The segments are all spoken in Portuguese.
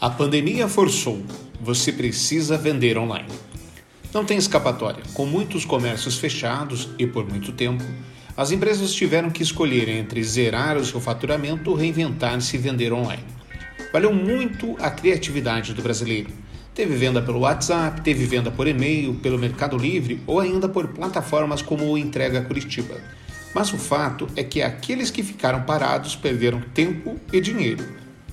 A pandemia forçou. Você precisa vender online. Não tem escapatória. Com muitos comércios fechados e por muito tempo, as empresas tiveram que escolher entre zerar o seu faturamento reinventar-se e vender online. Valeu muito a criatividade do brasileiro. Teve venda pelo WhatsApp, teve venda por e-mail, pelo Mercado Livre ou ainda por plataformas como o Entrega Curitiba. Mas o fato é que aqueles que ficaram parados perderam tempo e dinheiro.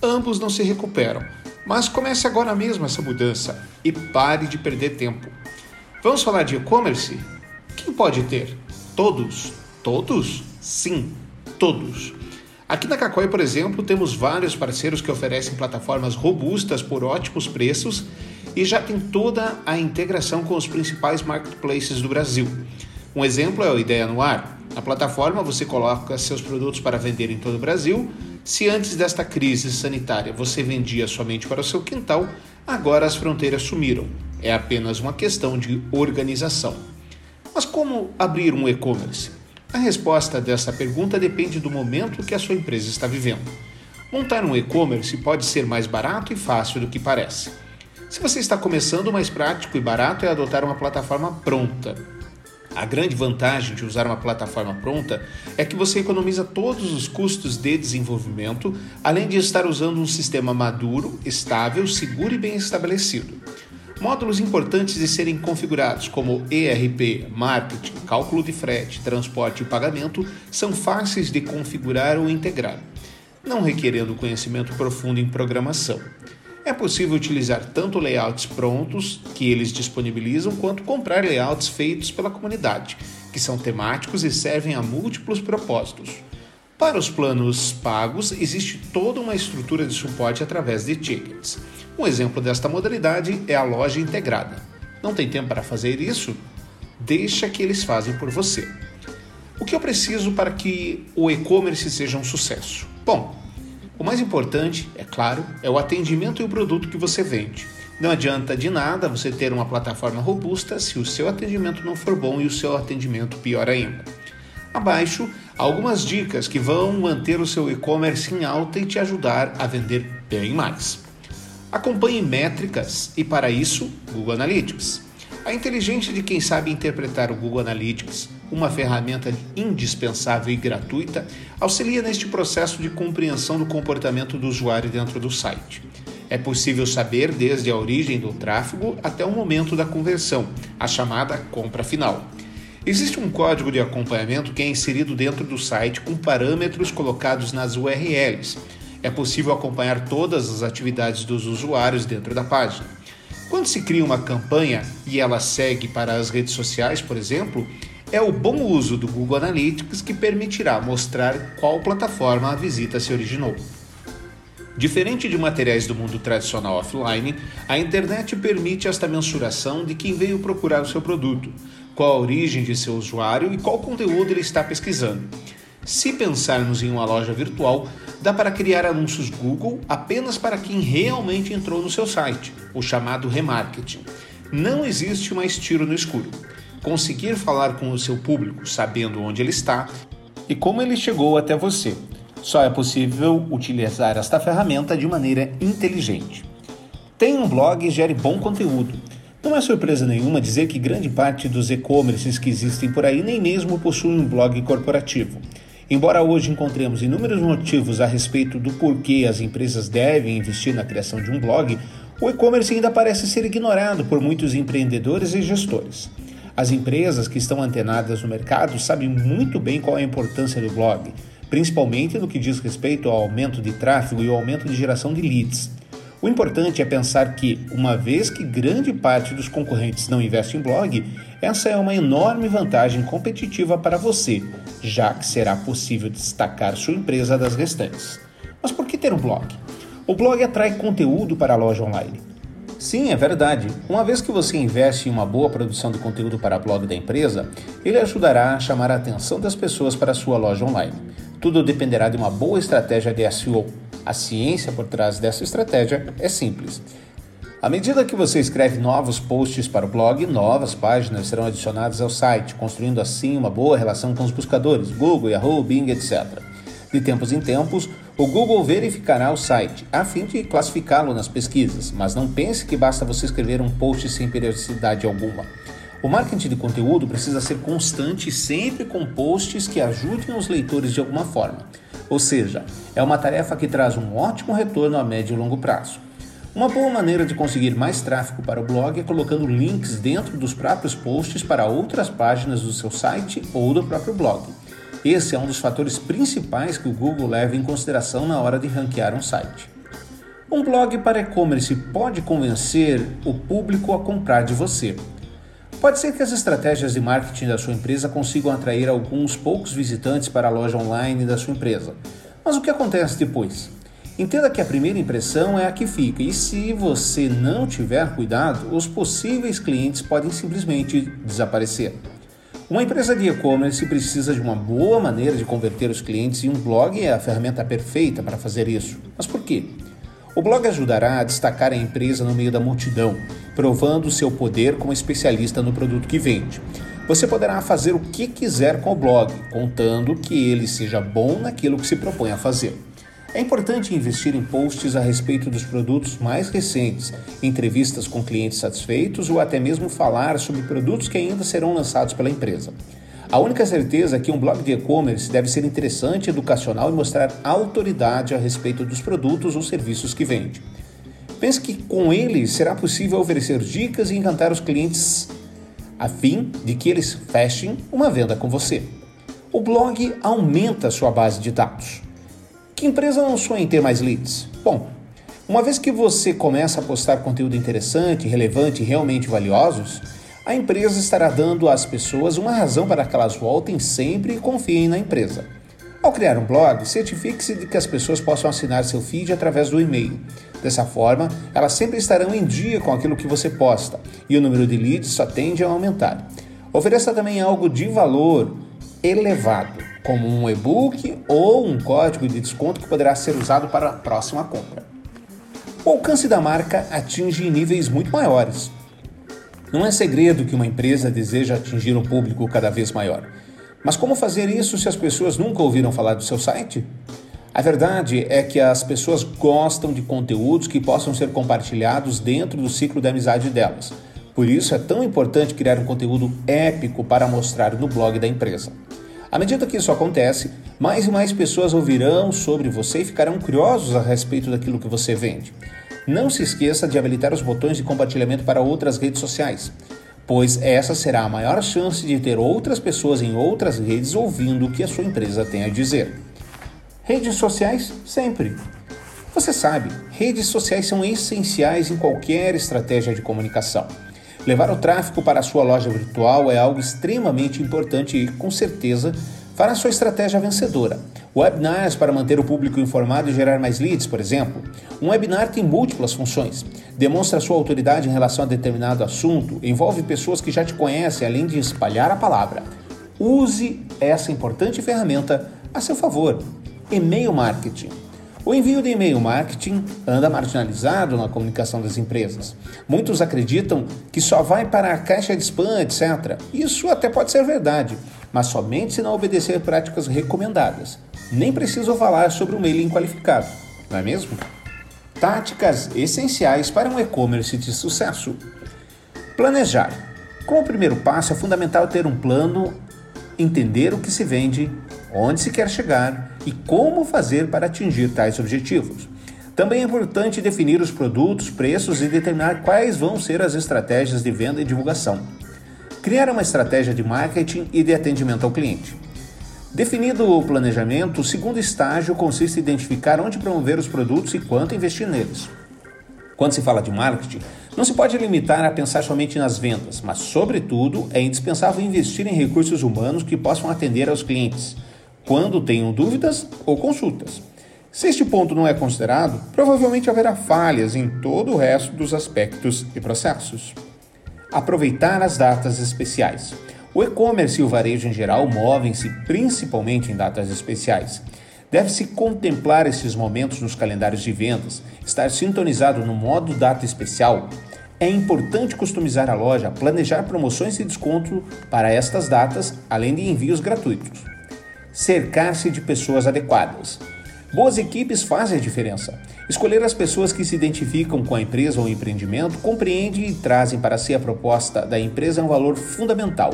Ambos não se recuperam mas comece agora mesmo essa mudança e pare de perder tempo. Vamos falar de e-commerce? Quem pode ter? Todos. Todos? Sim, todos. Aqui na Cacói, por exemplo, temos vários parceiros que oferecem plataformas robustas por ótimos preços e já tem toda a integração com os principais marketplaces do Brasil. Um exemplo é o Ideia no Ar. Na plataforma você coloca seus produtos para vender em todo o Brasil se antes desta crise sanitária você vendia somente para o seu quintal, agora as fronteiras sumiram. É apenas uma questão de organização. Mas como abrir um e-commerce? A resposta dessa pergunta depende do momento que a sua empresa está vivendo. Montar um e-commerce pode ser mais barato e fácil do que parece. Se você está começando, o mais prático e barato é adotar uma plataforma pronta, a grande vantagem de usar uma plataforma pronta é que você economiza todos os custos de desenvolvimento, além de estar usando um sistema maduro, estável, seguro e bem estabelecido. Módulos importantes de serem configurados, como ERP, marketing, cálculo de frete, transporte e pagamento, são fáceis de configurar ou integrar, não requerendo conhecimento profundo em programação. É possível utilizar tanto layouts prontos que eles disponibilizam, quanto comprar layouts feitos pela comunidade, que são temáticos e servem a múltiplos propósitos. Para os planos pagos, existe toda uma estrutura de suporte através de tickets. Um exemplo desta modalidade é a loja integrada. Não tem tempo para fazer isso? Deixa que eles fazem por você. O que eu preciso para que o e-commerce seja um sucesso? Bom, o mais importante, é claro, é o atendimento e o produto que você vende. Não adianta de nada você ter uma plataforma robusta se o seu atendimento não for bom e o seu atendimento pior ainda. Abaixo, algumas dicas que vão manter o seu e-commerce em alta e te ajudar a vender bem mais. Acompanhe métricas e, para isso, Google Analytics. A inteligência de quem sabe interpretar o Google Analytics, uma ferramenta indispensável e gratuita, auxilia neste processo de compreensão do comportamento do usuário dentro do site. É possível saber desde a origem do tráfego até o momento da conversão, a chamada compra final. Existe um código de acompanhamento que é inserido dentro do site com parâmetros colocados nas URLs. É possível acompanhar todas as atividades dos usuários dentro da página. Quando se cria uma campanha e ela segue para as redes sociais, por exemplo, é o bom uso do Google Analytics que permitirá mostrar qual plataforma a visita se originou. Diferente de materiais do mundo tradicional offline, a internet permite esta mensuração de quem veio procurar o seu produto, qual a origem de seu usuário e qual conteúdo ele está pesquisando. Se pensarmos em uma loja virtual, dá para criar anúncios Google apenas para quem realmente entrou no seu site, o chamado remarketing. Não existe mais tiro no escuro. Conseguir falar com o seu público sabendo onde ele está e como ele chegou até você. Só é possível utilizar esta ferramenta de maneira inteligente. Tenha um blog e gere bom conteúdo. Não é surpresa nenhuma dizer que grande parte dos e-commerces que existem por aí nem mesmo possuem um blog corporativo. Embora hoje encontremos inúmeros motivos a respeito do porquê as empresas devem investir na criação de um blog, o e-commerce ainda parece ser ignorado por muitos empreendedores e gestores. As empresas que estão antenadas no mercado sabem muito bem qual é a importância do blog, principalmente no que diz respeito ao aumento de tráfego e ao aumento de geração de leads. O importante é pensar que, uma vez que grande parte dos concorrentes não investe em blog, essa é uma enorme vantagem competitiva para você, já que será possível destacar sua empresa das restantes. Mas por que ter um blog? O blog atrai conteúdo para a loja online. Sim, é verdade. Uma vez que você investe em uma boa produção de conteúdo para blog da empresa, ele ajudará a chamar a atenção das pessoas para a sua loja online. Tudo dependerá de uma boa estratégia de SEO. A ciência por trás dessa estratégia é simples. À medida que você escreve novos posts para o blog, novas páginas serão adicionadas ao site, construindo assim uma boa relação com os buscadores, Google, Yahoo, Bing, etc. De tempos em tempos, O Google verificará o site a fim de classificá-lo nas pesquisas, mas não pense que basta você escrever um post sem periodicidade alguma. O marketing de conteúdo precisa ser constante sempre com posts que ajudem os leitores de alguma forma. Ou seja, é uma tarefa que traz um ótimo retorno a médio e longo prazo. Uma boa maneira de conseguir mais tráfego para o blog é colocando links dentro dos próprios posts para outras páginas do seu site ou do próprio blog. Esse é um dos fatores principais que o Google leva em consideração na hora de ranquear um site. Um blog para e-commerce pode convencer o público a comprar de você. Pode ser que as estratégias de marketing da sua empresa consigam atrair alguns poucos visitantes para a loja online da sua empresa. Mas o que acontece depois? Entenda que a primeira impressão é a que fica, e se você não tiver cuidado, os possíveis clientes podem simplesmente desaparecer. Uma empresa de e-commerce precisa de uma boa maneira de converter os clientes e um blog é a ferramenta perfeita para fazer isso. Mas por quê? O blog ajudará a destacar a empresa no meio da multidão, provando seu poder como especialista no produto que vende. Você poderá fazer o que quiser com o blog, contando que ele seja bom naquilo que se propõe a fazer. É importante investir em posts a respeito dos produtos mais recentes, entrevistas com clientes satisfeitos ou até mesmo falar sobre produtos que ainda serão lançados pela empresa. A única certeza é que um blog de e-commerce deve ser interessante, educacional e mostrar autoridade a respeito dos produtos ou serviços que vende. Pense que com ele será possível oferecer dicas e encantar os clientes a fim de que eles fechem uma venda com você. O blog aumenta sua base de dados. Que empresa não sonha em ter mais leads? Bom, uma vez que você começa a postar conteúdo interessante, relevante e realmente valiosos, a empresa estará dando às pessoas uma razão para que elas voltem sempre e confiem na empresa. Ao criar um blog, certifique-se de que as pessoas possam assinar seu feed através do e-mail. Dessa forma, elas sempre estarão em dia com aquilo que você posta e o número de leads só tende a aumentar. Ofereça também algo de valor elevado, como um e-book ou um código de desconto que poderá ser usado para a próxima compra. O alcance da marca atinge níveis muito maiores. Não é segredo que uma empresa deseja atingir um público cada vez maior. Mas como fazer isso se as pessoas nunca ouviram falar do seu site? A verdade é que as pessoas gostam de conteúdos que possam ser compartilhados dentro do ciclo da amizade delas. Por isso é tão importante criar um conteúdo épico para mostrar no blog da empresa. À medida que isso acontece, mais e mais pessoas ouvirão sobre você e ficarão curiosos a respeito daquilo que você vende. Não se esqueça de habilitar os botões de compartilhamento para outras redes sociais, pois essa será a maior chance de ter outras pessoas em outras redes ouvindo o que a sua empresa tem a dizer. Redes sociais sempre. Você sabe, redes sociais são essenciais em qualquer estratégia de comunicação. Levar o tráfego para a sua loja virtual é algo extremamente importante e, com certeza, fará sua estratégia vencedora. Webinars para manter o público informado e gerar mais leads, por exemplo. Um webinar tem múltiplas funções. Demonstra sua autoridade em relação a determinado assunto, envolve pessoas que já te conhecem, além de espalhar a palavra. Use essa importante ferramenta a seu favor. E-mail marketing. O envio de e-mail marketing anda marginalizado na comunicação das empresas. Muitos acreditam que só vai para a caixa de spam, etc. Isso até pode ser verdade, mas somente se não obedecer práticas recomendadas. Nem preciso falar sobre o mailing qualificado, não é mesmo? Táticas essenciais para um e-commerce de sucesso. Planejar. Como primeiro passo, é fundamental ter um plano, entender o que se vende, onde se quer chegar e como fazer para atingir tais objetivos. Também é importante definir os produtos, preços e determinar quais vão ser as estratégias de venda e divulgação. Criar uma estratégia de marketing e de atendimento ao cliente. Definido o planejamento, o segundo estágio consiste em identificar onde promover os produtos e quanto investir neles. Quando se fala de marketing, não se pode limitar a pensar somente nas vendas, mas, sobretudo, é indispensável investir em recursos humanos que possam atender aos clientes quando tenham dúvidas ou consultas. Se este ponto não é considerado, provavelmente haverá falhas em todo o resto dos aspectos e processos. Aproveitar as datas especiais. O e-commerce e o varejo em geral movem-se principalmente em datas especiais. Deve-se contemplar esses momentos nos calendários de vendas, estar sintonizado no modo data especial. É importante customizar a loja, planejar promoções e desconto para estas datas, além de envios gratuitos cercar-se de pessoas adequadas. Boas equipes fazem a diferença. Escolher as pessoas que se identificam com a empresa ou empreendimento, compreendem e trazem para si a proposta da empresa é um valor fundamental.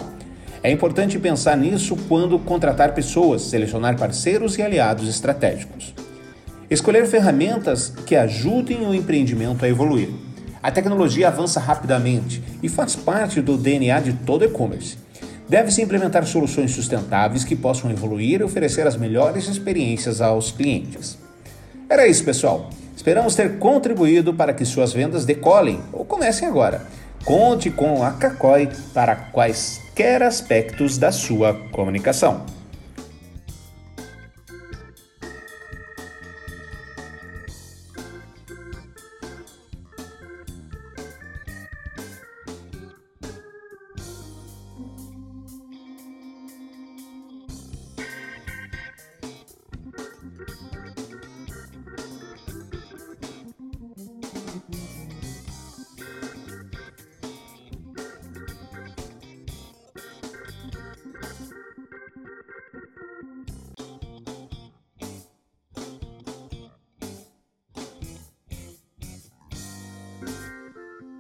É importante pensar nisso quando contratar pessoas, selecionar parceiros e aliados estratégicos. Escolher ferramentas que ajudem o empreendimento a evoluir. A tecnologia avança rapidamente e faz parte do DNA de todo e-commerce. Deve-se implementar soluções sustentáveis que possam evoluir e oferecer as melhores experiências aos clientes. Era isso, pessoal. Esperamos ter contribuído para que suas vendas decolem ou comecem agora. Conte com a Cacói para quaisquer aspectos da sua comunicação.